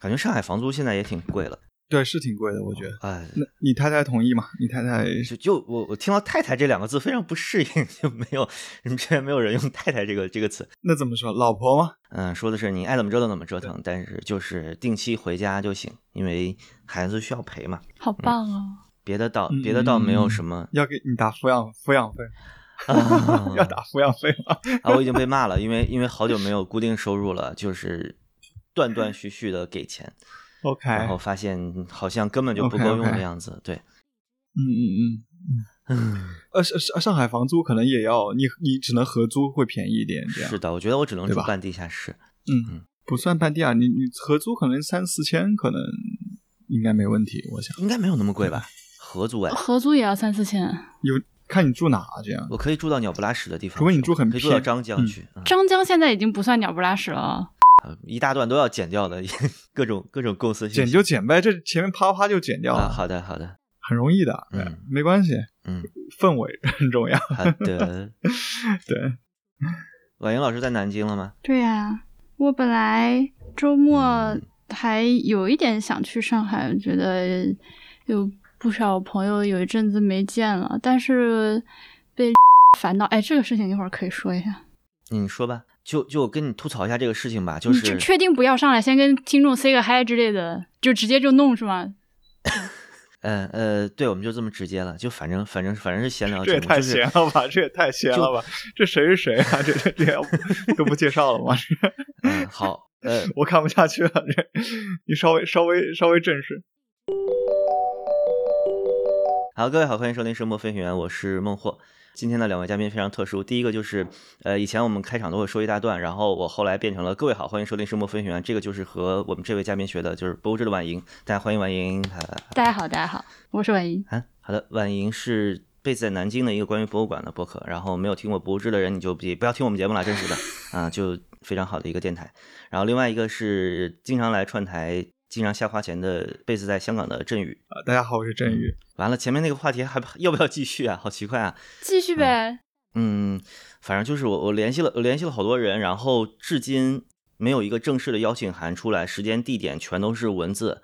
感觉上海房租现在也挺贵了。对，是挺贵的，我觉得。哎，那你太太同意吗？你太太就就我我听到“太太”这两个字非常不适应，就没有你们这边没有人用“太太”这个这个词。那怎么说？老婆吗？嗯，说的是你爱怎么折腾怎么折腾，但是就是定期回家就行，因为孩子需要陪嘛。好棒哦！别的倒嗯别的倒没有什么要给你打抚养抚养费，啊要打抚养费吗？啊，我已经被骂了，因为因为好久没有固定收入了，就是断断续续的给钱，OK，然后发现好像根本就不够用的样子。对，嗯嗯嗯。嗯，呃，上上上海房租可能也要你你只能合租会便宜一点，这样是的，我觉得我只能住半地下室。嗯，不算半地啊，你你合租可能三四千，可能应该没问题，我想应该没有那么贵吧？合租哎，合租也要三四千。有看你住哪这样。我可以住到鸟不拉屎的地方去，除非你住很可以住到偏嗯张江去，嗯张江现在已经不算鸟不拉屎了，啊一大段都要剪掉的，各种各种构思剪就剪呗，这前面啪啪就剪掉了，啊，好的好的，很容易的，对嗯没关系，嗯，氛围很重要。好的。对，婉莹老师在南京了吗？对呀、我本来周末嗯还有一点想去上海，觉得有不少朋友有一阵子没见了，但是被 烦到。哎，这个事情一会儿可以说一下。你说吧，就就跟你吐槽一下这个事情吧，就是确确定不要上来先跟听众 say 个 hi 之类的，就直接就弄是吗？呃呃，对，我们就这么直接了，就反正反正反正是闲聊这也太闲了吧，这也太闲了吧，这谁是谁啊？这这这要不都不介绍了吗？这 嗯好，呃我看不下去了，这你稍微稍微稍微正式。好，各位好，欢迎收听《声波飞行员》，我是孟获。今天的两位嘉宾非常特殊，第一个就是，呃，以前我们开场都会说一大段，然后我后来变成了各位好，欢迎收听《声波飞行员》，这个就是和我们这位嘉宾学的，就是博物志的婉莹，大家欢迎婉莹。呃大家好，大家好，我是婉莹。啊，好的，婉莹是 base 在南京的一个关于博物馆的播客，然后没有听过博物志的人，你就别不要听我们节目了，真实的啊，就非常好的一个电台。然后另外一个是经常来串台、经常瞎花钱的 base 在香港的振宇。啊，大家好，我是振宇。完了，前面那个话题还要不要继续啊？好奇怪啊！继续呗。嗯，反正就是我我联系了我联系了好多人，然后至今没有一个正式的邀请函出来，时间地点全都是文字。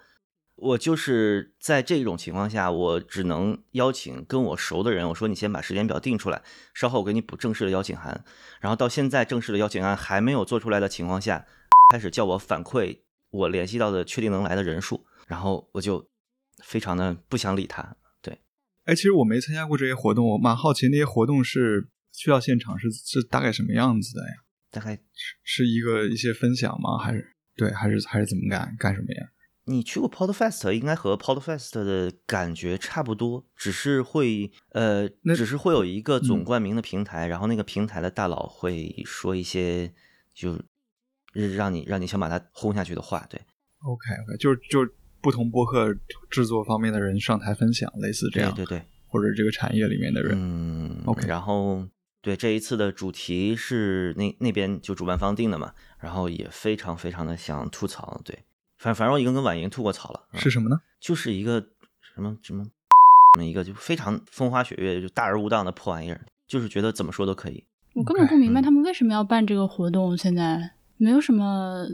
我就是在这种情况下，我只能邀请跟我熟的人，我说你先把时间表定出来，稍后我给你补正式的邀请函。然后到现在正式的邀请函还没有做出来的情况下，开始叫我反馈我联系到的确定能来的人数，然后我就非常的不想理他。对，哎，其实我没参加过这些活动，我蛮好奇那些活动是去到现场是是大概什么样子的呀？大概是是一个一些分享吗？还是对，还是还是怎么干干什么呀？你去过 Podfest，应该和 Podfest 的感觉差不多，只是会呃，那只是会有一个嗯总冠名的平台，然后那个平台的大佬会说一些就让你让你想把它轰下去的话，对，OK OK，就是就是不同播客制作方面的人上台分享，类似这样，对对对，或者这个产业里面的人。嗯 OK 然后对这一次的主题是那那边就主办方定的嘛，然后也非常非常的想吐槽，对，反反正我已经跟婉莹吐过槽了，嗯是什么呢？就是一个什么什么什么一个就非常风花雪月就大而无当的破玩意儿，就是觉得怎么说都可以。我根本不明白嗯他们为什么要办这个活动，现在没有什么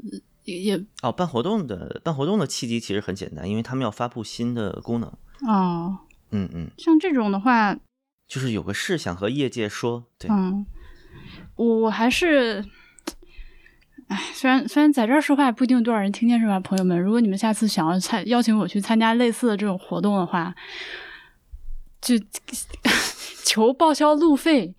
也也哦，办活动的办活动的契机其实很简单，因为他们要发布新的功能。哦，嗯嗯，像这种的话，就是有个事想和业界说，对，嗯，我我还是，哎，虽然虽然在这儿说话也不一定有多少人听见是吧，朋友们？如果你们下次想要参邀请我去参加类似的这种活动的话，就 求报销路费，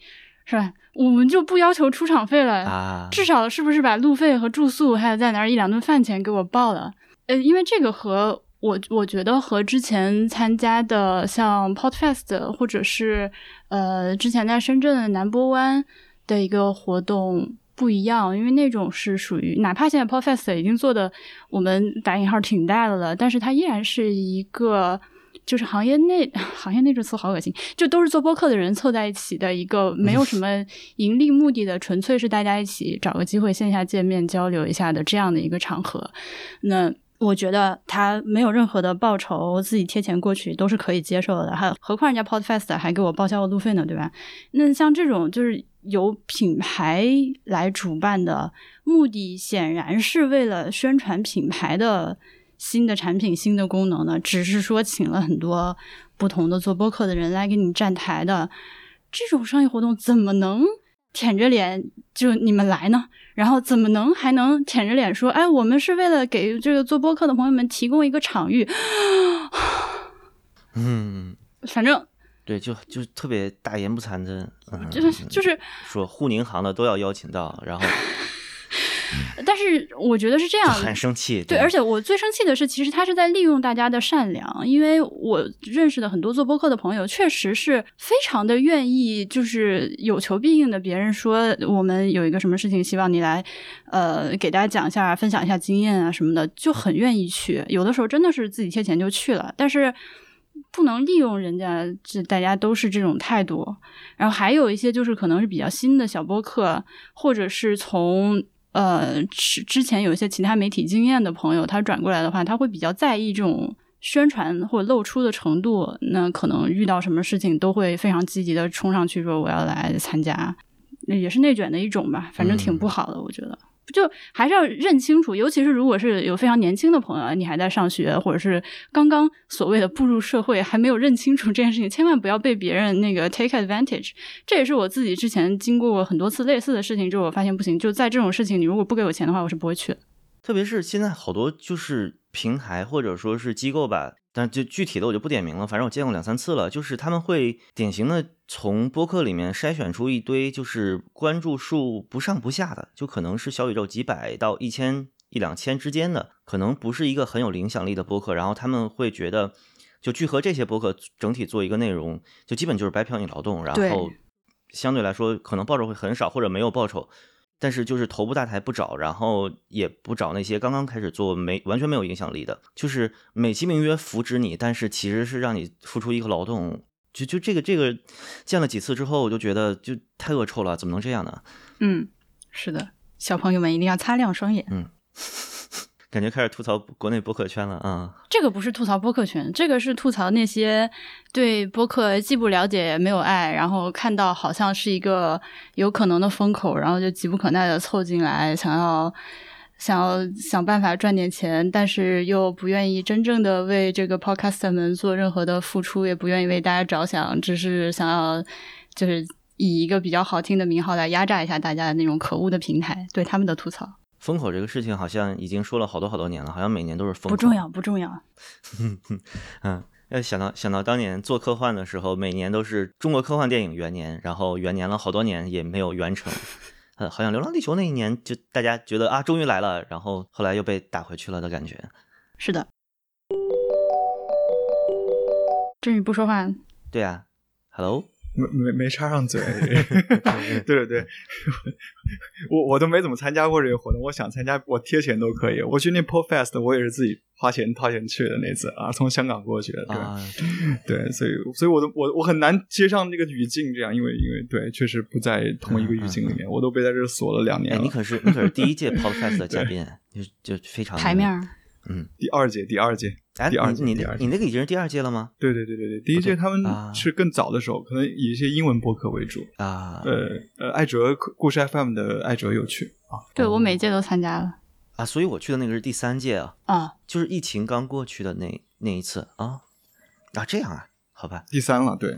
是吧？我们就不要求出场费了，啊，至少是不是把路费和住宿还有在哪儿一两顿饭钱给我报了？呃，因为这个和我我觉得和之前参加的像 Podfest 或者是呃之前在深圳的南波湾的一个活动不一样，因为那种是属于哪怕现在 Podfest 已经做的我们打引号挺大的了，但是它依然是一个。就是行业内，行业内这词好恶心，就都是做播客的人凑在一起的一个没有什么盈利目的的，纯粹是大家一起找个机会线下见面交流一下的这样的一个场合。那我觉得他没有任何的报酬，自己贴钱过去都是可以接受的。还有何况人家 Podfest 还给我报销了路费呢，对吧？那像这种就是由品牌来主办的，目的显然是为了宣传品牌的新的产品、新的功能呢。只是说请了很多不同的做播客的人来给你站台的，这种商业活动怎么能舔着脸就你们来呢？然后怎么能还能舔着脸说，哎，我们是为了给这个做播客的朋友们提供一个场域？嗯，反正对，就就特别大言不惭的，嗯、就是就是说沪宁行的都要邀请到，然后但是我觉得是这样，很生气。对，而且我最生气的是，其实他是在利用大家的善良，因为我认识的很多做播客的朋友，确实是非常的愿意，就是有求必应的。别人说我们有一个什么事情，希望你来，呃，给大家讲一下，分享一下经验啊什么的，就很愿意去。有的时候真的是自己贴钱就去了，但是不能利用人家，这大家都是这种态度。然后还有一些就是可能是比较新的小播客，或者是从呃之之前有一些其他媒体经验的朋友，他转过来的话，他会比较在意这种宣传或者露出的程度。那可能遇到什么事情都会非常积极的冲上去说我要来参加，也是内卷的一种吧，反正挺不好的，我觉得。就还是要认清楚，尤其是如果是有非常年轻的朋友，你还在上学，或者是刚刚所谓的步入社会，还没有认清楚这件事情，千万不要被别人那个 take advantage。这也是我自己之前经过过很多次类似的事情之后，我发现不行，就在这种事情，你如果不给我钱的话，我是不会去的。特别是现在好多就是平台或者说是机构吧，但就具体的我就不点名了，反正我见过两三次了，就是他们会典型的从播客里面筛选出一堆就是关注数不上不下的，就可能是小宇宙几百到一千一两千之间的，可能不是一个很有影响力的播客，然后他们会觉得就聚合这些播客整体做一个内容，就基本就是白嫖你劳动，然后相对来说可能报酬会很少或者没有报酬。但是就是头部大台不找，然后也不找那些刚刚开始做没完全没有影响力的，就是美其名曰扶植你，但是其实是让你付出一个劳动。就就这个这个见了几次之后，我就觉得就太恶臭了，怎么能这样呢？嗯，是的，小朋友们一定要擦亮双眼。感觉开始吐槽国内播客圈了啊、这个不是吐槽播客圈，这个是吐槽那些对播客既不了解也没有爱，然后看到好像是一个有可能的风口，然后就急不可耐的凑进来，想要想要想办法赚点钱，但是又不愿意真正的为这个 podcast 们做任何的付出，也不愿意为大家着想，只是想要就是以一个比较好听的名号来压榨一下大家的那种可恶的平台，对他们的吐槽。风口这个事情好像已经说了好多好多年了，好像每年都是风口。不重要，不重要。嗯，要想到想到当年做科幻的时候，每年都是中国科幻电影元年，然后元年了好多年也没有完成。呃，好像《流浪地球》那一年就大家觉得啊，终于来了，然后后来又被打回去了的感觉。是的。振宇不说话，对啊，Hello，没没没插上嘴。对对对，我我都没怎么参加过这个活动，我想参加，我贴钱都可以。我去那 PodFest，我也是自己花钱掏钱去的那次啊，从香港过去的。对、啊，对，所以所以我都我我很难接上那个语境，这样，因为因为对，确实不在同一个语境里面，我都被在这锁了两年哎，了。你可是你可是第一届 Podcast 的嘉宾，就就非常牌面，儿嗯，第二届，第二届，哎，第二届，你你你那个已经是第二届了吗？对对对对对，第一届他啊们是更早的时候，可能以一些英文播客为主。啊，呃呃，艾哲故事 FM 的艾哲有去啊，对我每届都参加了啊，所以我去的那个是第三届啊，啊。就是疫情刚过去的那那一次啊啊，这样啊，好吧。第三了，对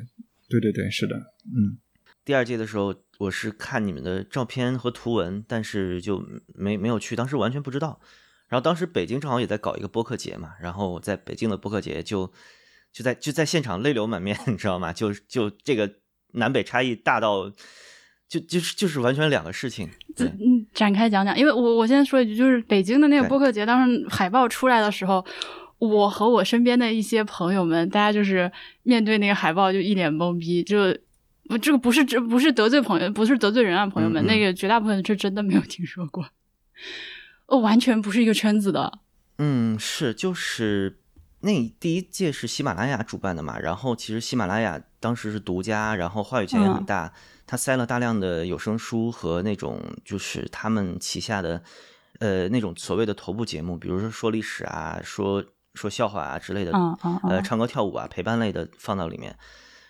对对对，是的，嗯，第二届的时候，我是看你们的照片和图文，但是就没没有去，当时完全不知道。然后当时北京正好也在搞一个播客节嘛，然后我在北京的播客节就就在就在现场泪流满面，你知道吗？就就这个南北差异大到就就是就是完全两个事情。嗯，展开讲讲，因为我我先说一句，就是北京的那个播客节，当时海报出来的时候，我和我身边的一些朋友们，大家就是面对那个海报就一脸懵逼，就不这个不是这不是得罪朋友，不是得罪人啊，朋友们，嗯嗯那个绝大部分是真的没有听说过，哦，完全不是一个圈子的，嗯，是就是那第一届是喜马拉雅主办的嘛，然后其实喜马拉雅当时是独家，然后话语权也很嗯。大，他塞了大量的有声书和那种就是他们旗下的呃那种所谓的头部节目，比如说说历史啊，说说笑话啊之类的，嗯嗯嗯，呃唱歌跳舞啊陪伴类的放到里面。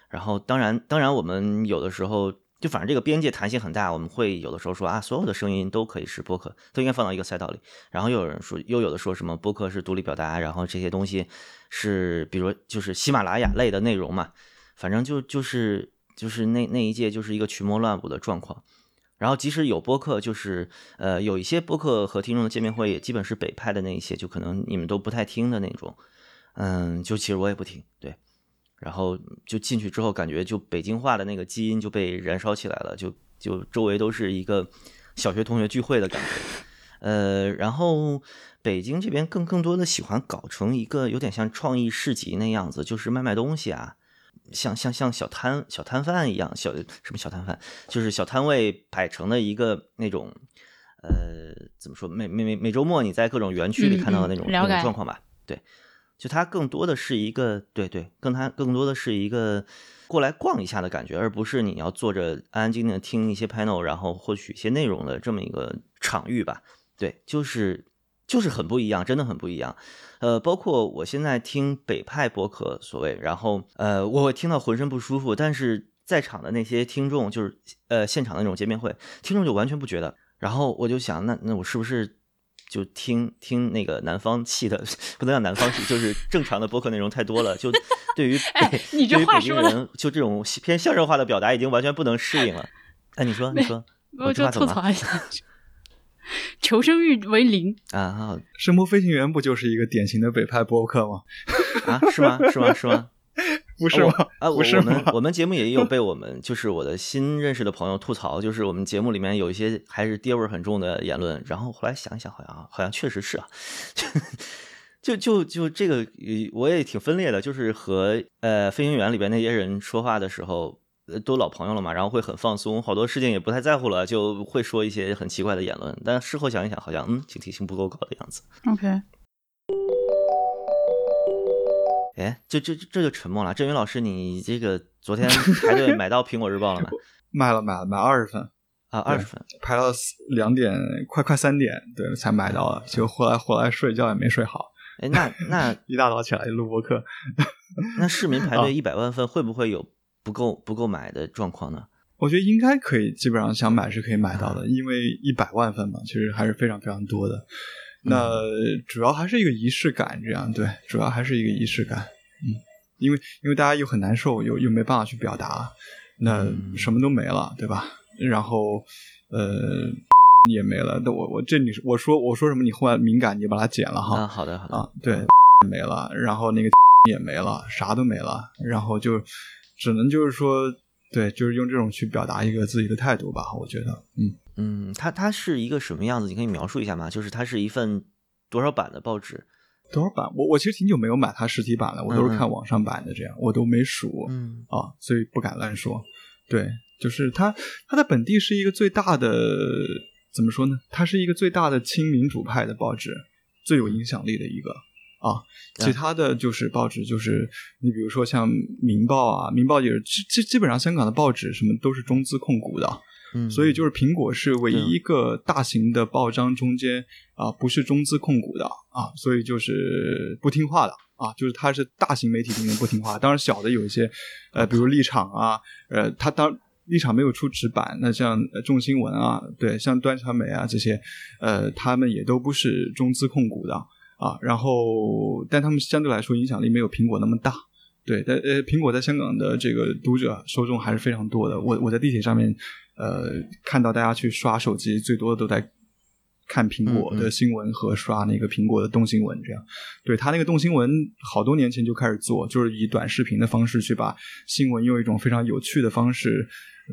然后当然当然我们有的时候就反正这个边界弹性很大，我们会有的时候说啊，所有的声音都可以是播客，都应该放到一个赛道里。然后又有人说，又有的说什么播客是独立表达，然后这些东西是比如就是喜马拉雅类的内容嘛，反正就就是就是那那一届就是一个群魔乱舞的状况。然后即使有播客，就是呃有一些播客和听众的见面会，也基本是北派的那一些，就可能你们都不太听的那种。嗯，就其实我也不听，对。然后就进去之后，感觉就北京话的那个基因就被燃烧起来了，就就周围都是一个小学同学聚会的感觉。呃，然后北京这边更更多的喜欢搞成一个有点像创意市集那样子，就是卖卖东西啊。像像像小摊小摊贩一样，小什么小摊贩，就是小摊位摆成的一个那种，呃，怎么说？每每每每周末你在各种园区里看到的那种那种状况吧？对，就它更多的是一个，对对，更它更多的是一个过来逛一下的感觉，而不是你要坐着安安静静听一些 panel，然后获取一些内容的这么一个场域吧？对，就是就是很不一样，真的很不一样。呃，包括我现在听北派播客，所谓，然后呃，我听到浑身不舒服，但是在场的那些听众，就是呃现场的那种见面会，听众就完全不觉得。然后我就想，那那我是不是就听听那个南方气的，不能叫南方气，就是正常的播客内容太多了，就对于你这话说人，就这种偏相声化的表达已经完全不能适应了。哎，你说，你说，我就吐槽一下。求生欲为零啊！声波飞行员不就是一个典型的北派播客吗？啊，是吗？是吗？是吗？不是吗？啊，不是吗？我们节目也有被我们就是我的新认识的朋友吐槽，就是我们节目里面有一些还是爹味很重的言论。然后后来想一想，好像好像确实是啊，就就就这个我也挺分裂的，就是和呃飞行员里边那些人说话的时候。呃，都老朋友了嘛，然后会很放松，好多事情也不太在乎了，就会说一些很奇怪的言论。但事后想一想，好像嗯，警惕性不够高的样子。OK。哎，这这这就沉默了。郑云老师，你这个昨天排队买到苹果日报了吗？买了，买了，买二十份啊，二十份，排到两点，快快三点，对，才买到了。就后来后来睡觉也没睡好。哎，那 那一大早起来录播课。那市民排 队一百万份，会不会有？不够不够买的状况呢？我觉得应该可以，基本上想买是可以买到的，因为一百万份嘛，其实还是非常非常多的。那主要还是一个仪式感，这样对，主要还是一个仪式感。嗯，因为因为大家又很难受，又又没办法去表达，那什么都没了，对吧？然后呃也没了，那我我这你我说我说什么，你后来敏感，你把它剪了哈。好的好的啊，对，没了，然后那个 也没了，啥都没了，然后就。只能就是说，对，就是用这种去表达一个自己的态度吧。我觉得，嗯嗯，它它是一个什么样子？你可以描述一下吗？就是它是一份多少版的报纸？多少版？我我其实挺久没有买它实体版了，我都是看网上版的，这样我都没数，嗯啊，所以不敢乱说。对，就是它，它在本地是一个最大的，怎么说呢？它是一个最大的亲民主派的报纸，最有影响力的一个。啊，其他的就是报纸，就是你比如说像《民报》啊，《民报》也是基基基本上香港的报纸什么都是中资控股的，嗯，所以就是苹果是唯一一个大型的报章中间啊不是中资控股的啊，所以就是不听话的啊，就是它是大型媒体里面不听话，当然小的有一些呃，比如立场啊，呃，它当立场没有出纸板，那像众新闻啊，对，像端传媒啊这些，呃，他们也都不是中资控股的。啊，然后，但他们相对来说影响力没有苹果那么大，对，但呃，苹果在香港的这个读者受众还是非常多的。我我在地铁上面，呃，看到大家去刷手机，最多的都在看苹果的新闻和刷那个苹果的动新闻，这样。对他那个动新闻，好多年前就开始做，就是以短视频的方式去把新闻用一种非常有趣的方式、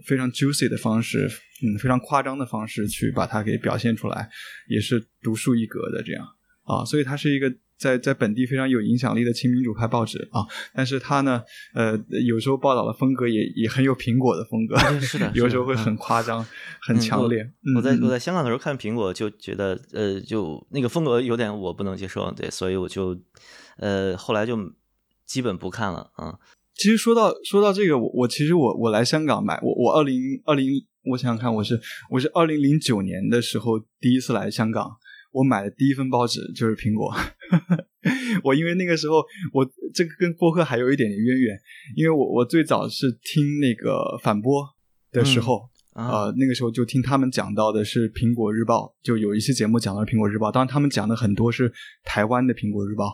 非常 juicy 的方式，嗯，非常夸张的方式去把它给表现出来，也是独树一格的这样。啊，所以它是一个在在本地非常有影响力的亲民主派报纸啊，但是他呢，呃，有时候报道的风格也也很有苹果的风格，是的，有时候会很夸张、很强烈。我在我在香港的时候看苹果，就觉得呃，就那个风格有点我不能接受，对，所以我就呃后来就基本不看了啊。其实说到说到这个，我我其实我我来香港买我我二零二零，我想想看，我是我是二零零九年的时候第一次来香港。我买的第一份报纸就是苹果，我因为那个时候我这个跟播客还有一点点渊源，因为我我最早是听那个反播的时候，啊呃，那个时候就听他们讲到的是《苹果日报》，就有一期节目讲到《苹果日报》，当然他们讲的很多是台湾的《苹果日报》。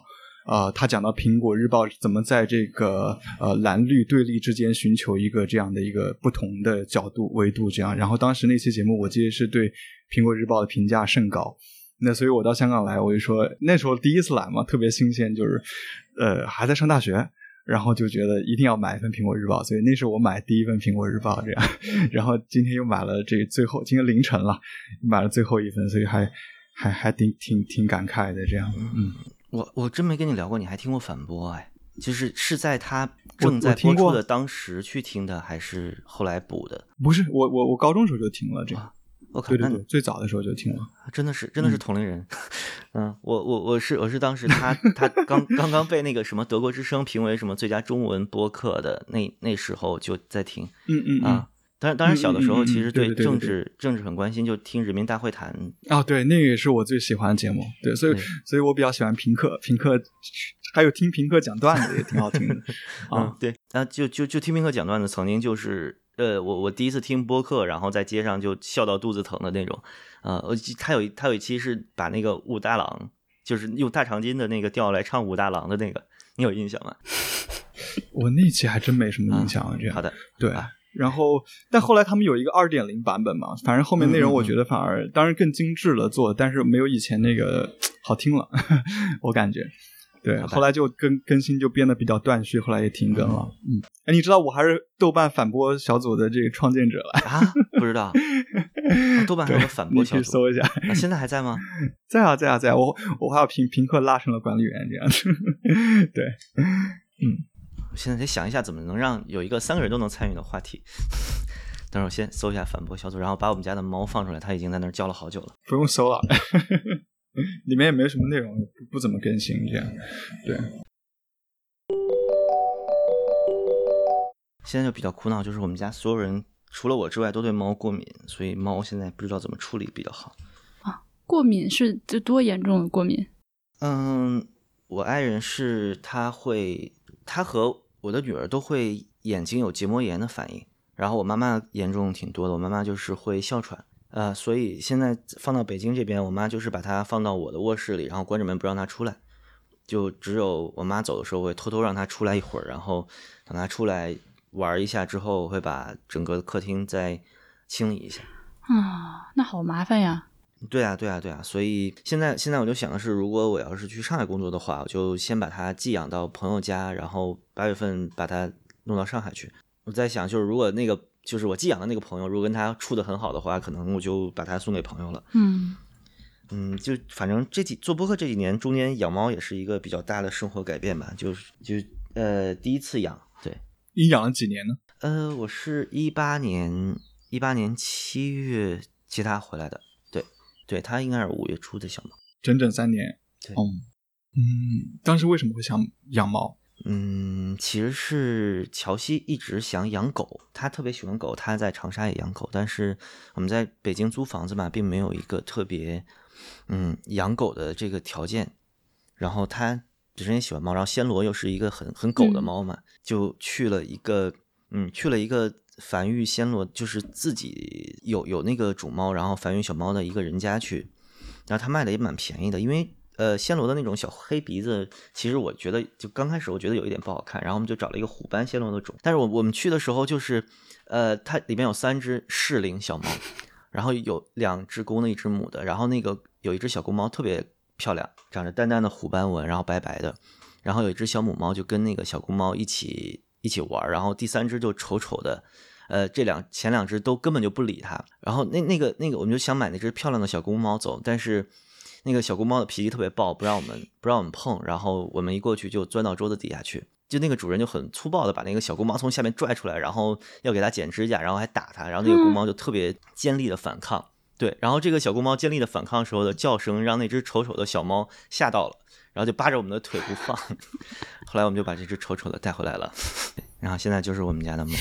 呃，他讲到《苹果日报》怎么在这个呃蓝绿对立之间寻求一个这样的一个不同的角度维度，这样。然后当时那期节目，我记得是对《苹果日报》的评价甚高。那所以我到香港来，我就说那时候第一次来嘛，特别新鲜，就是呃还在上大学，然后就觉得一定要买一份《苹果日报》，所以那是我买第一份《苹果日报》这样。然后今天又买了这最后，今天凌晨了，买了最后一份，所以还还还挺挺挺感慨的这样。嗯，我我真没跟你聊过，你还听过反驳哎？就是是在他正在播出的当时去听的，还是后来补的？不是我我我高中时候就听了这个，我靠，那对对对，最早的时候就听了。真的是真的是同龄人，嗯，我我我是我是当时他他刚刚刚被那个什么德国之声评为什么最佳中文播客的那那时候就在听嗯嗯嗯。啊。当然，当然，小的时候其实对政治政治很关心，就听人民大会谈。啊，对，那个也是我最喜欢的节目，对，所以所以我比较喜欢评课，评课还有听评课讲段子也挺好听的 嗯啊，，对，啊，就就就听评课讲段子，曾经就是呃，我我第一次听播客，然后在街上就笑到肚子疼的那种。呃，我记他有一他有一期是把那个武大郎，就是用大长今的那个调来唱武大郎的那个，你有印象吗？我那期还真没什么印象，这样嗯好的，对啊。然后，但后来他们有一个二点零版本嘛，反正后面内容我觉得反而当然更精致了做，但是没有以前那个 好听了，我感觉。对，后来就更更新就变得比较断续，后来也停更了。嗯，哎，你知道我还是豆瓣反驳小组的这个创建者了，啊，不知道，哦 豆瓣还有个反驳小组，去搜一下。啊现在还在吗？在啊，在啊，在啊，我我还要评评课拉成了管理员这样子。对，我现在得想一下怎么能让有一个三个人都能参与的话题。等会儿我先搜一下反驳小组，然后把我们家的猫放出来，它已经在那儿叫了好久了。不用搜了，里面也没什么内容，不不怎么更新这样。对，现在就比较苦恼，就是我们家所有人除了我之外都对猫过敏，所以猫现在不知道怎么处理比较好。啊过敏是这多严重的过敏？嗯，我爱人是他会，他和我的女儿都会眼睛有结膜炎的反应，然后我妈妈严重挺多的，我妈妈就是会哮喘，呃，所以现在放到北京这边，我妈就是把它放到我的卧室里，然后关着门不让它出来，就只有我妈走的时候会偷偷让它出来一会儿，然后等它出来玩一下之后，会把整个客厅再清理一下。啊，那好麻烦呀。对啊，对啊，对啊，所以现在现在我就想的是，如果我要是去上海工作的话，我就先把它寄养到朋友家，然后八月份把它弄到上海去。我在想，就是如果那个就是我寄养的那个朋友，如果跟他处的很好的话，可能我就把它送给朋友了。嗯，嗯，就反正这几做播客这几年中间养猫也是一个比较大的生活改变吧，就是就呃第一次养，对，你养了几年呢？呃，我是一八年一八年七月接它回来的，对对，它应该是五月初的小猫。整整三年。对哦，嗯，当时为什么会想养猫？嗯，其实是乔西一直想养狗，他特别喜欢狗，他在长沙也养狗，但是我们在北京租房子嘛，并没有一个特别嗯养狗的这个条件。然后他本身也喜欢猫，然后暹罗又是一个很很狗的嗯。猫嘛，就去了一个嗯去了一个繁育暹罗，就是自己有有那个主猫，然后繁育小猫的一个人家去，然后他卖的也蛮便宜的，因为呃暹罗的那种小黑鼻子，其实我觉得就刚开始我觉得有一点不好看，然后我们就找了一个虎斑暹罗的种，但是我我们去的时候就是，呃，它里面有三只适龄小猫，然后有两只公的，一只母的，然后那个有一只小公猫特别漂亮，长着淡淡的虎斑纹，然后白白的，然后有一只小母猫就跟那个小公猫一起一起玩，然后第三只就丑丑的。呃，这两前两只都根本就不理它，然后那那个那个，我们就想买那只漂亮的小公猫走，但是那个小公猫的脾气特别暴，不让我们不让我们碰，然后我们一过去就钻到桌子底下去，就那个主人就很粗暴的把那个小公猫从下面拽出来，然后要给它剪指甲，然后还打它，然后那个公猫就特别尖利的反抗，对，然后这个小公猫尖利的反抗时候的叫声让那只丑丑的小猫吓到了，然后就扒着我们的腿不放，后来我们就把这只丑丑的带回来了，然后现在就是我们家的猫。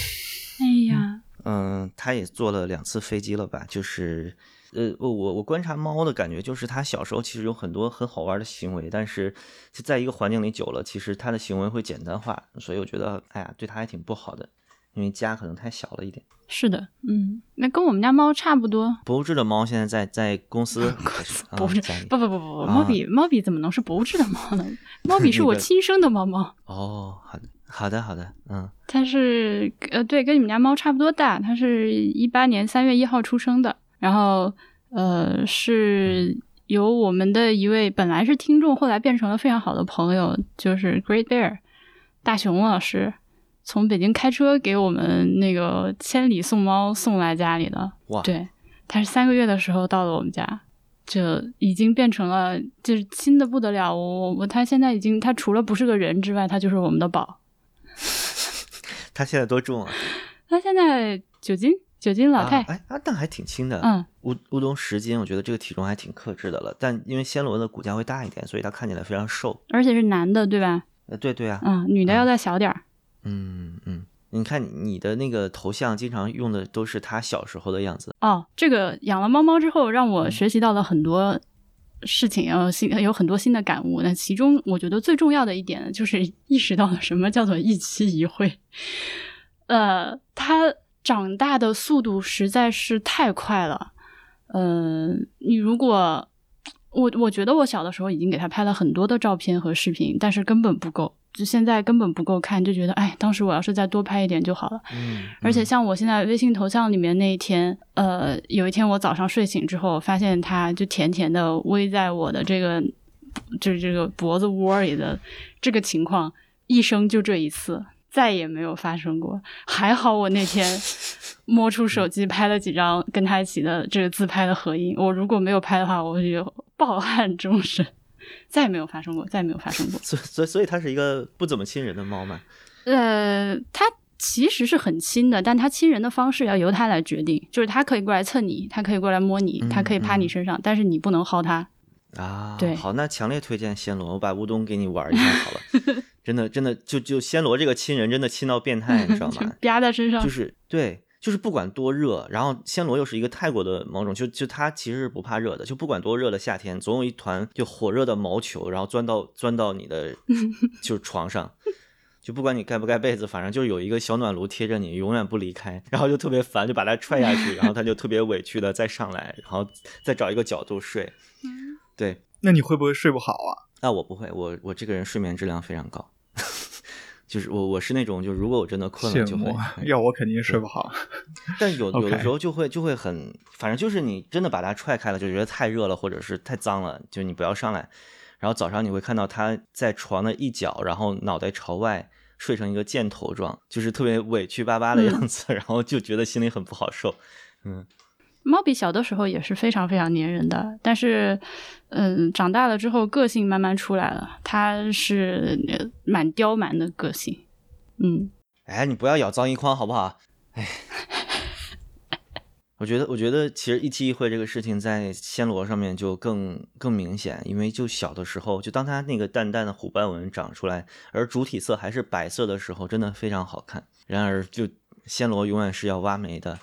哎呀，嗯，它也坐了两次飞机了吧？就是，呃，我我我观察猫的感觉就是，它小时候其实有很多很好玩的行为，但是就在一个环境里久了，其实它的行为会简单化，所以我觉得，哎呀，对它还挺不好的。因为家可能太小了一点。是的，嗯，那跟我们家猫差不多。博物志的猫现在在在公司，博物志不不不不，猫比猫比怎么能是博物志的猫呢？猫比是我亲生的猫猫。哦，好的好的好的，嗯，它是呃对，跟你们家猫差不多大，它是一八年三月一号出生的，然后呃是由我们的一位本来是听众，后来变成了非常好的朋友，就是 Great Bear 大熊老师。从北京开车给我们那个千里送猫送来家里的，哇！对，他是三个月的时候到了我们家，就已经变成了就是亲的不得了。我我他现在已经他除了不是个人之外，他就是我们的宝。他现在多重啊？他现在九斤，九斤老太。哎啊，但还挺轻的。嗯，乌乌冬十斤，我觉得这个体重还挺克制的了。但因为暹罗的骨架会大一点，所以它看起来非常瘦。而且是男的，对吧？呃，对对啊。嗯，女的要再小点儿。嗯嗯，你看你的那个头像，经常用的都是他小时候的样子。哦，这个养了猫猫之后，让我学习到了很多事情，然后新有很多新的感悟。那其中我觉得最重要的一点，就是意识到了什么叫做一期一会。呃，它长大的速度实在是太快了。嗯，你如果我我觉得我小的时候已经给他拍了很多的照片和视频，但是根本不够。就现在根本不够看，就觉得哎，当时我要是再多拍一点就好了。嗯，而且像我现在微信头像里面那一天，呃，有一天我早上睡醒之后，发现它就甜甜的偎在我的这个，就是这个脖子窝里的这个情况，一生就这一次，再也没有发生过。还好我那天 摸出手机拍了几张跟他一起的这个自拍的合影。我如果没有拍的话，我就抱 憾终身。再也没有发生过，再也没有发生过。所所以所以它是一个不怎么亲人的猫嘛？呃，它其实是很亲的，但它亲人的方式要由它来决定。就是它可以过来蹭你，它可以过来摸你，它可以趴你身上，但是你不能薅它。啊，对，好，那强烈推荐暹罗，我把乌冬给你玩一下好了。真的真的，就就暹罗这个亲人真的亲到变态，你知道吗？啪在身上，就是对。就是不管多热，然后暹罗又是一个泰国的某种，就就它其实是不怕热的，就不管多热的夏天，总有一团就火热的毛球，然后钻到钻到你的 就是床上，就不管你盖不盖被子，反正就是有一个小暖炉贴着你，永远不离开，然后就特别烦，就把它踹下去，然后它就特别委屈的再上来，然后再找一个角度睡。对，那你会不会睡不好啊？那我不会，我我这个人睡眠质量非常高。就是我，我是那种，就如果我真的困了，就会 要我肯定睡不好。但有有的时候就会就会很，反正就是你真的把它踹开了，就觉得太热了，或者是太脏了，就你不要上来。然后早上你会看到他在床的一角，然后脑袋朝外睡成一个箭头状，就是特别委屈巴巴的样子，然后就觉得心里很不好受。嗯。猫比小的时候也是非常非常粘人的，但是，嗯，长大了之后个性慢慢出来了，它是蛮刁蛮的个性，嗯。哎，你不要咬脏一筐好不好？哎，我觉得，我觉得其实一期一会这个事情在暹罗上面就更更明显，因为就小的时候，就当它那个淡淡的虎斑纹长出来，而主体色还是白色的时候，真的非常好看。然而，就暹罗永远是要挖煤的。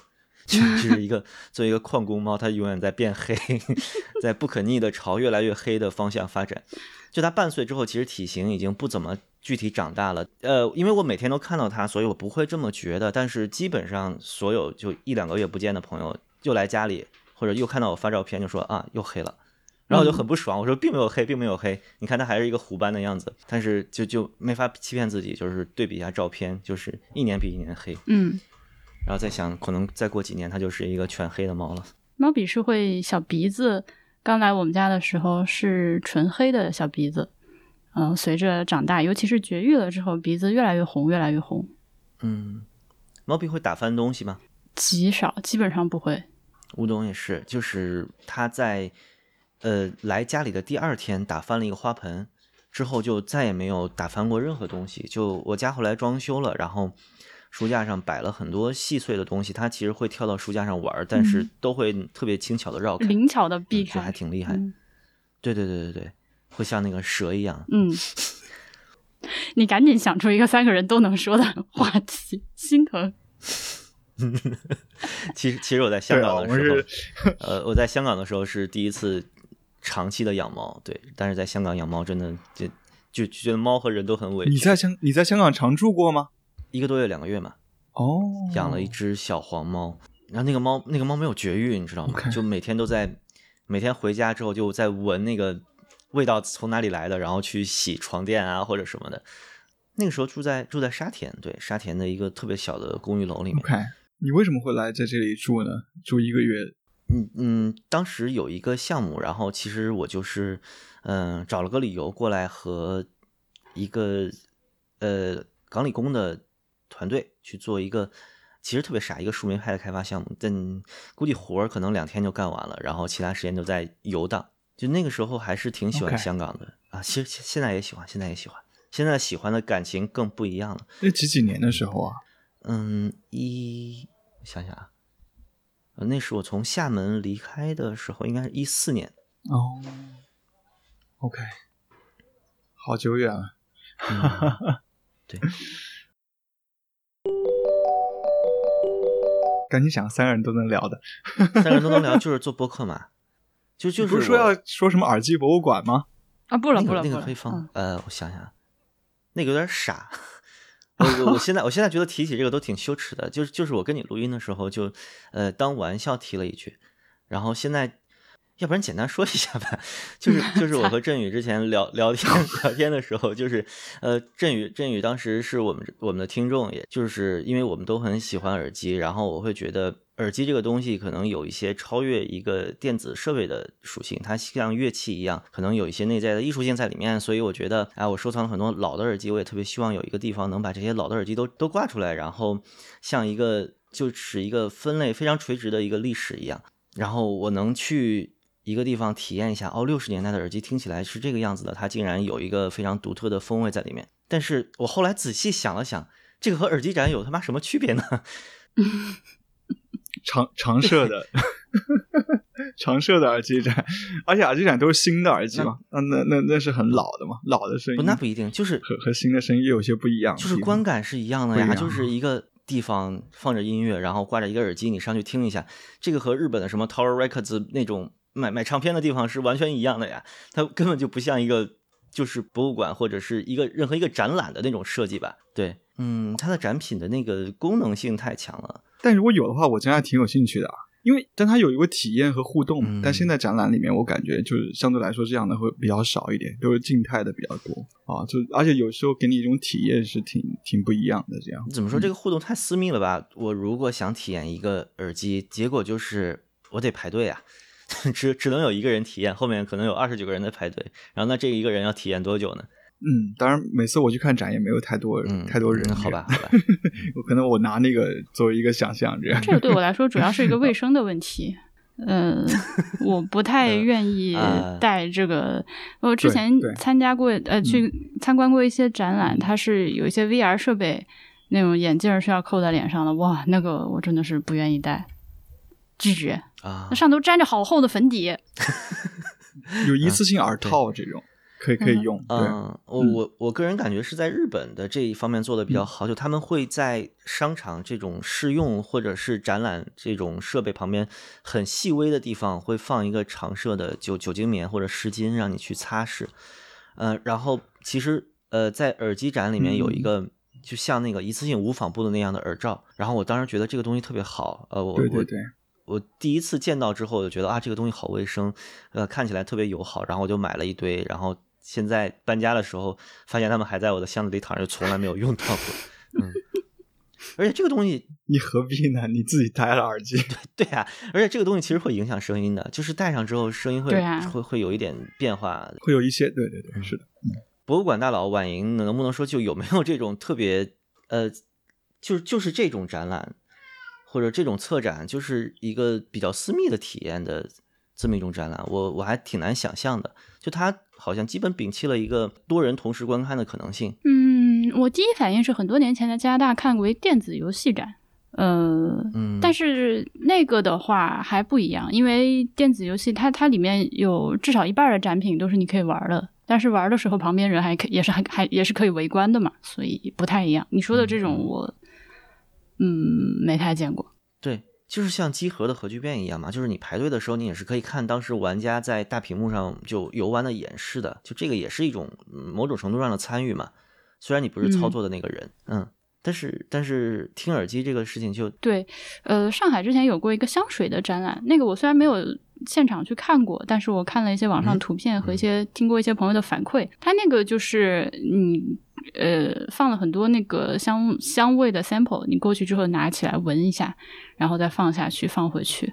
就 就是一个作为一个矿工猫，它永远在变黑，在不可逆的朝越来越黑的方向发展。就它半岁之后，其实体型已经不怎么具体长大了。呃，因为我每天都看到它，所以我不会这么觉得。但是基本上所有就一两个月不见的朋友又来家里，或者又看到我发照片，就说啊又黑了，然后我就很不爽。我说并没有黑，并没有黑，你看它还是一个虎斑的样子。但是就就没法欺骗自己，就是对比一下照片，就是一年比一年黑。嗯。然后再想，可能再过几年，它就是一个全黑的猫了。猫比是会小鼻子，刚来我们家的时候是纯黑的小鼻子，嗯，随着长大，尤其是绝育了之后，鼻子越来越红，越来越红。嗯，猫比会打翻东西吗？极少，基本上不会。乌冬也是，就是它在呃来家里的第二天打翻了一个花盆，之后就再也没有打翻过任何东西。就我家后来装修了，然后。书架上摆了很多细碎的东西，它其实会跳到书架上玩，但是都会特别轻巧的绕开，灵巧的避开，还挺厉害。对对对对对，会像那个蛇一样。嗯，你赶紧想出一个三个人都能说的话题，心疼。其实其实我在香港的时候，呃，我在香港的时候是第一次长期的养猫，对，但是在香港养猫真的就就觉得猫和人都很委屈。你在香你在香港常住过吗？一个多月两个月嘛，哦，养了一只小黄猫，然后那个猫那个猫没有绝育，你知道吗就每天都在，每天回家之后就在闻那个味道从哪里来的，然后去洗床垫啊或者什么的。那个时候住在住在沙田，对沙田的一个特别小的公寓楼里面。OK，你为什么会来在这里住呢？住一个月？嗯嗯，当时有一个项目，然后其实我就是嗯、找了个理由过来和一个呃港理工的团队去做一个其实特别傻一个树莓派的开发项目，但估计活儿可能两天就干完了，然后其他时间都在游荡。就那个时候还是挺喜欢香港的啊，其实现现在也喜欢，现在也喜欢，现在喜欢的感情更不一样了。那几几年的时候啊？嗯，一想想啊，呃那是我从厦门离开的时候，应该是一四年。哦，OK，好久远了。嗯，对，赶紧想，三个人都能聊的。三个人都能聊，就是做播客嘛，就就是不是说要说什么耳机博物馆吗？啊，不了那不了那个可以放嗯，呃，我想想，那个有点傻。我我我现在我现在觉得提起这个都挺羞耻的，就是就是我跟你录音的时候就呃当玩笑提了一句，然后现在要不然简单说一下吧，就是就是我和 振宇之前聊聊天 聊天的时候，就是呃振宇振宇当时是我们我们的听众，也就是因为我们都很喜欢耳机，然后我会觉得耳机这个东西可能有一些超越一个电子设备的属性，它像乐器一样，可能有一些内在的艺术性在里面，所以我觉得哎，我收藏了很多老的耳机，我也特别希望有一个地方能把这些老的耳机都都挂出来，然后像一个就是一个分类非常垂直的一个历史一样，然后我能去一个地方体验一下，哦，六十年代的耳机听起来是这个样子的，它竟然有一个非常独特的风味在里面。但是我后来仔细想了想，这个和耳机展有他妈什么区别呢？长长设的 长设的耳机展，而且耳机展都是新的耳机嘛，那那那那是很老的嘛，老的声音不，那不一定，就是和和新的声音又有些不一样，就是观感是一样的呀，就是一个地方放着音乐，然后挂着一个耳机，你上去听一下，这个和日本的什么 Tower Records 那种买买唱片的地方是完全一样的呀，它根本就不像一个就是博物馆或者是一个任何一个展览的那种设计吧？对，嗯，它的展品的那个功能性太强了，但如果有的话，我真还挺有兴趣的啊。因为但它有一个体验和互动嘛，嗯但现在展览里面我感觉就是相对来说这样的会比较少一点，都是静态的比较多啊。就而且有时候给你一种体验是挺挺不一样的，这样怎么说这个互动太私密了吧？我如果想体验一个耳机，结果就是我得排队啊。只只能有一个人体验，后面可能有二十九个人在排队，然后那这一个人要体验多久呢？嗯，当然每次我去看展也没有太多、嗯，太多人，嗯好吧，，好吧，我可能我拿那个作为一个想象这样。这个对我来说主要是一个卫 生的问题。嗯，我不太愿意啊带这个。我之前参加过，呃，去参观过一些展览，它是有一些 VR 设备，那种眼镜是要扣在脸上的。哇，那个我真的是不愿意戴，拒绝。啊。那，上头沾着好厚的粉底，有一次性耳套这种，可以可以用。嗯，我我我个人感觉是在日本的这一方面做的比嗯较好，就他们会在商场这种试用或者是展览这种设备旁边很细微的地方会放一个常设的酒酒精棉或者湿巾让你去擦拭，呃，然后其实呃在耳机展里面有一嗯。个。就像那个一次性无纺布的那样的耳罩，然后我当时觉得这个东西特别好，呃，我我对对对，我第一次见到之后，我就觉得啊，这个东西好卫生，呃，看起来特别友好，然后我就买了一堆，然后现在搬家的时候，发现他们还在我的箱子里躺着，从来没有用到过。嗯，而且这个东西，你何必呢？你自己戴了耳机，对啊，而且这个东西其实会影响声音的，就是戴上之后声音会、啊会会有一点变化。会有一些，对对对，是的。博物馆大佬婉莹能不能说就有没有这种特别呃，就是就是这种展览或者这种策展，就是一个比较私密的体验的这么一种展览，我我还挺难想象的。就它好像基本摒弃了一个多人同时观看的可能性。嗯，我第一反应是很多年前在加拿大看过一电子游戏展，呃，嗯，但是那个的话还不一样，因为电子游戏它它里面有至少一半的展品都是你可以玩的，但是玩的时候旁边人还可也是还还也是可以围观的嘛，所以不太一样。你说的这种我嗯没太见过。对，就是像机核的核聚变一样嘛，就是你排队的时候，你也是可以看当时玩家在大屏幕上就游玩的演示的，就这个也是一种嗯某种程度上的参与嘛。虽然你不是操作的那个人，嗯但是但是听耳机这个事情就对，呃，上海之前有过一个香水的展览，那个我虽然没有现场去看过，但是我看了一些网上嗯图片和一些、听过一些朋友的反馈，它那个就是你呃放了很多那个香香味的 sample，你过去之后拿起来闻一下，然后再放下去放回去。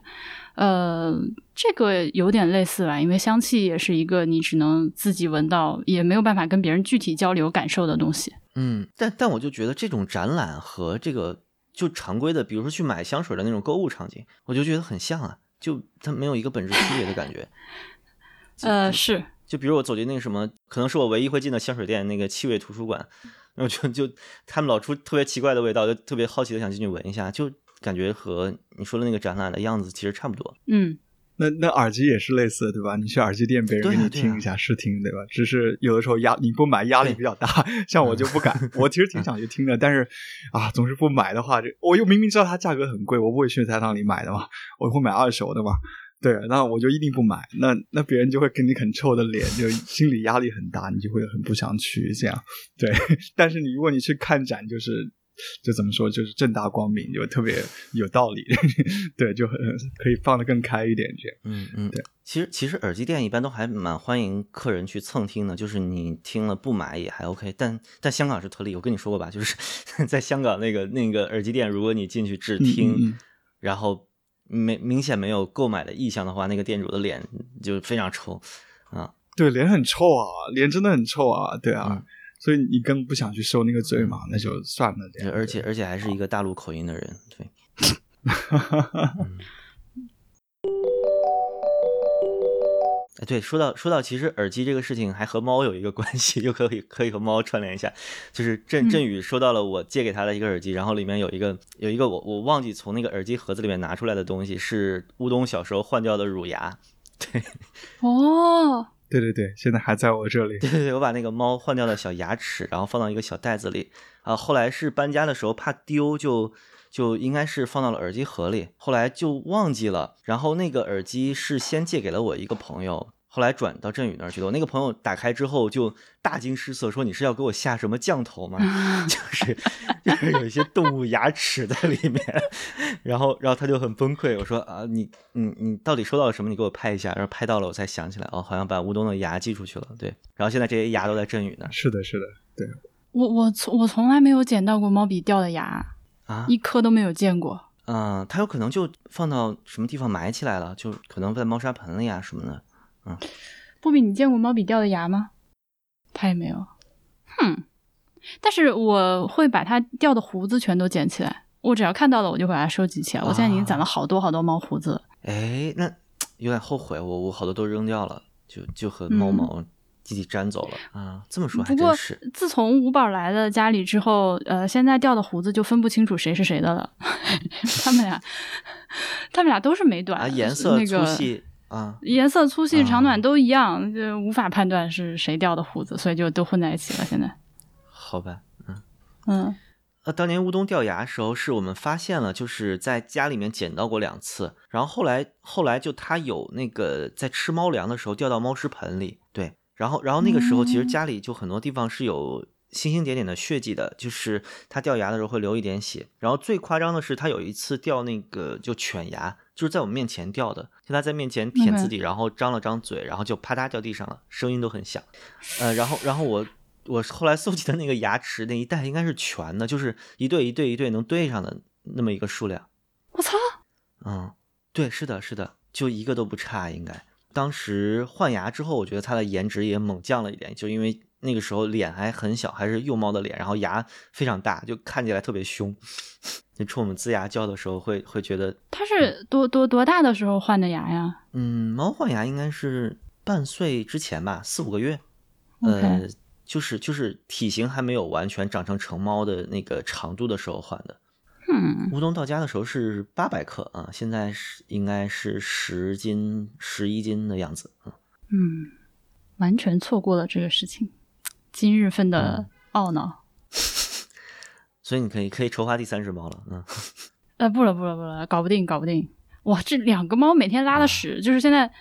呃，这个有点类似吧，因为香气也是一个你只能自己闻到，也没有办法跟别人具体交流感受的东西。嗯，但但我就觉得这种展览和这个就常规的，比如说去买香水的那种购物场景，我就觉得很像啊，就它没有一个本质区别的感觉。呃，是，就比如我走进那个什么，可能是我唯一会进的香水店，那个气味图书馆，然后就就他们老出特别奇怪的味道，就特别好奇的想进去闻一下，就感觉和你说的那个展览的样子其实差不多。嗯。那那耳机也是类似的，对吧？你去耳机店，别人给你听一下试听，对吧？只是有的时候压你不买压力比较大，像我就不敢。我其实挺想去听的，但是啊，总是不买的话，这我又明明知道它价格很贵，我不会去菜场里买的嘛，我会买二手的嘛。对，那我就一定不买。那那别人就会给你很臭的脸，就心理压力很大，你就会很不想去这样。对，但是你如果你去看展，就是就怎么说，就是正大光明，就特别有道理。对，就很可以放得更开一点这样。嗯嗯，对。其实其实耳机店一般都还蛮欢迎客人去蹭听的，就是你听了不买也还 OK 但。但香港是特例，我跟你说过吧，就是 在香港那个那个耳机店，如果你进去只听，嗯嗯嗯然后没明显没有购买的意向的话，那个店主的脸就非常臭啊。对，脸很臭啊，脸真的很臭啊，对啊，嗯所以你更不想去受那个罪嘛，那就算了这样。而且而且还是一个大陆口音的人，对。哎，对，说到说到，其实耳机这个事情还和猫有一个关系，又可以可以和猫串联一下。就是振振宇收到了我借给他的一个耳机，然后里面有一个有一个我我忘记从那个耳机盒子里面拿出来的东西，是乌冬小时候换掉的乳牙。对哦，对对对，现在还在我这里。对对对，我把那个猫换掉了小牙齿，然后放到一个小袋子里啊。后来是搬家的时候怕丢，就就应该是放到了耳机盒里，后来就忘记了。然后那个耳机是先借给了我一个朋友，后来转到振宇那儿去的。我那个朋友打开之后就大惊失色，说：“你是要给我下什么降头吗？” 就是就是有一些动物牙齿在里面。然后然后他就很崩溃，我说：“啊，你你你到底收到了什么？你给我拍一下。”然后拍到了，我才想起来，哦，好像把乌冬的牙寄出去了。对，然后现在这些牙都在振宇那儿是的，是的，对。我我从我从来没有捡到过猫笔掉的牙，啊。一颗都没有见过。嗯，它有可能就放到什么地方埋起来了，就可能在猫砂盆里啊什么的。波比，你见过猫比掉的牙吗？他也没有。哼，但是我会把它掉的胡子全都捡起来，我只要看到了我就把它收集起来。我现在已经攒了好多好多猫胡子了。哎，那有点后悔，我我好多都扔掉了，就就和猫毛一起粘走了、啊。这么说还不过真是。自从五宝来了家里之后，呃，现在掉的胡子就分不清楚谁是谁的了。他们俩，他们俩都是美短，啊，颜色那个粗细啊，颜色粗细、长短啊。都一样，就无法判断是谁掉的胡子，所以就都混在一起了。现在，好吧，嗯。嗯。呃，当年乌冬掉牙时候，是我们发现了，就是在家里面捡到过两次，然后后来后来就它有那个在吃猫粮的时候掉到猫食盆里，对，然后然后那个时候其实嗯。家里就很多地方是有星星点点的血迹的，就是它掉牙的时候会流一点血，然后最夸张的是它有一次掉那个就犬牙，就是在我们面前掉的，就它在面前舔自己，然后张了张嘴，然后就啪嗒掉地上了，声音都很响，呃，然后然后我。我后来搜集的那个牙齿那一袋应该是全的，就是一对一对一对能对上的那么一个数量。我操，嗯，对，是的，是的，就一个都不差，应该。当时换牙之后，我觉得它的颜值也猛降了一点，就因为那个时候脸还很小，还是幼猫的脸，然后牙非常大，就看起来特别凶。就冲我们呲牙叫的时候会，会觉得，它是多多多大的时候换的牙呀？嗯，猫换牙应该是半岁之前吧，四五个月。呃，就是就是体型还没有完全长成成猫的那个长度的时候换的。嗯，乌冬到家的时候是八百克啊，现在是应该是十斤、十一斤的样子。嗯，嗯，完全错过了这个事情，今日份的懊恼。所以你可以可以筹划第三只猫了。嗯，呃，不了不了不了，搞不定搞不定。哇，这两个猫每天拉的屎，就是现在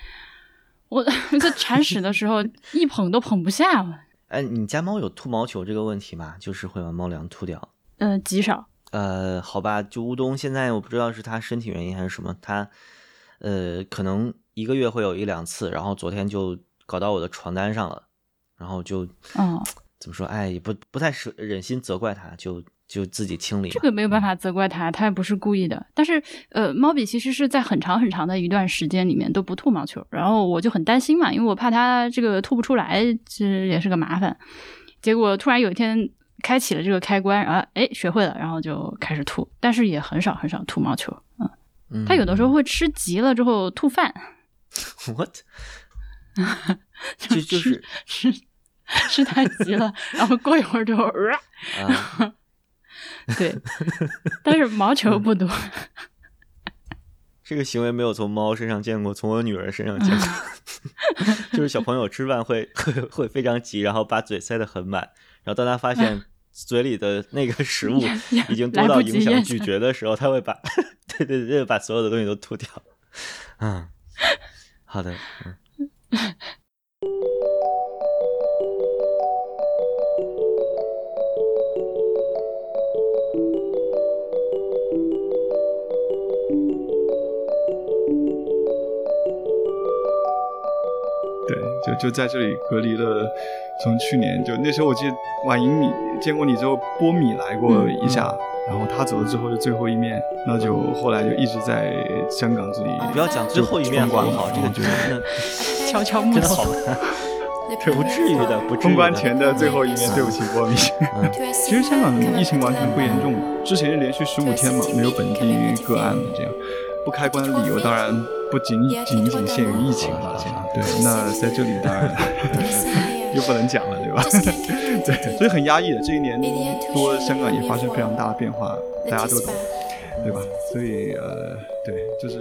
我 在铲屎的时候一捧都捧不下。哎，你家猫有吐毛球这个问题吗？就是会把猫粮吐掉。呃极少。呃，好吧，就乌冬现在我不知道是他身体原因还是什么，他呃可能一个月会有一两次，然后昨天就搞到我的床单上了，然后就嗯，怎么说，哎，也不不太舍忍心责怪他，就就自己清理。这个没有办法责怪他，他也不是故意的。但是呃，猫比其实是在很长很长的一段时间里面都不吐毛球，然后我就很担心嘛，因为我怕它这个吐不出来，其实也是个麻烦。结果突然有一天开启了这个开关，然后哎学会了，然后就开始吐，但是也很少很少吐毛球。嗯，嗯它有的时候会吃急了之后吐饭，what，就就是吃 吃太急了，然后过一会儿就、呃、啊，对，但是毛球不多。这个行为没有从猫身上见过，从我女儿身上见过，就是小朋友吃饭会会会非常急，然后把嘴塞得很满，然后当他发现嘴里的那个食物已经多到影响咀嚼的时候，他会把对对对，把所有的东西都吐掉。嗯，好的，嗯。就就在这里隔离了，从去年就那时候我记得婉莹你见过你之后，波米来过一下，然后他走了之后就最后一面，那就后来就一直在香港这里。不要讲最后一面好不好？这个就真的 悄悄木真的好难，不至于的，不至于。封关前的最后一面，对不起波米。嗯，其实香港疫情完全不严重，之前是连续十五天嘛，没有本地个案这样。不开关的理由当然不仅仅仅限于疫情了，对。那在这里当然 又不能讲了，对吧？对，所以很压抑的。这一年多，香港也发生非常大的变化，大家都懂，对吧？所以呃，对，就是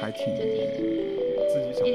还挺自己想。